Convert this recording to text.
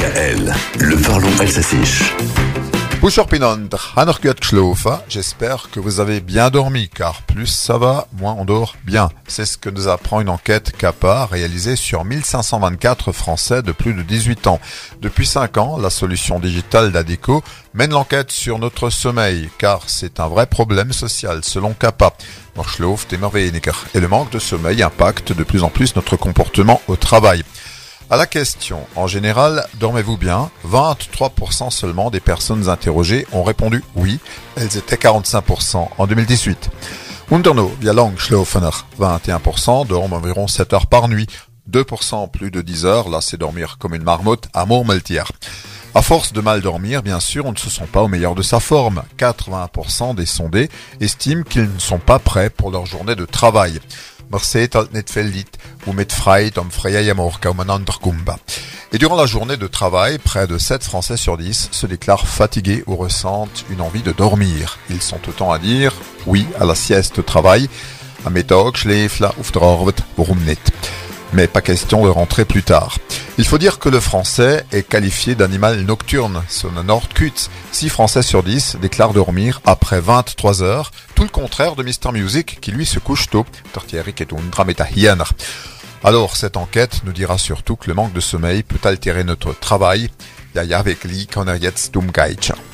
DKL, le parlons alsacien. J'espère que vous avez bien dormi, car plus ça va, moins on dort bien. C'est ce que nous apprend une enquête CAPA réalisée sur 1524 Français de plus de 18 ans. Depuis 5 ans, la solution digitale d'Adico mène l'enquête sur notre sommeil, car c'est un vrai problème social, selon CAPA. Et le manque de sommeil impacte de plus en plus notre comportement au travail. À la question, en général, dormez-vous bien? 23% seulement des personnes interrogées ont répondu oui. Elles étaient 45% en 2018. Unterno, via lang 21% dorment environ 7 heures par nuit. 2% plus de 10 heures, là c'est dormir comme une marmotte à Montmeltier. À force de mal dormir, bien sûr, on ne se sent pas au meilleur de sa forme. 80% des sondés estiment qu'ils ne sont pas prêts pour leur journée de travail. Et durant la journée de travail, près de 7 Français sur 10 se déclarent fatigués ou ressentent une envie de dormir. Ils sont autant à dire oui à la sieste au travail, à Mittag, Schläfla, Mais pas question de rentrer plus tard. Il faut dire que le français est qualifié d'animal nocturne, son Nordkut. 6 Français sur 10 déclarent dormir après 23 heures, tout le contraire de Mr Music qui lui se couche tôt. Alors cette enquête nous dira surtout que le manque de sommeil peut altérer notre travail.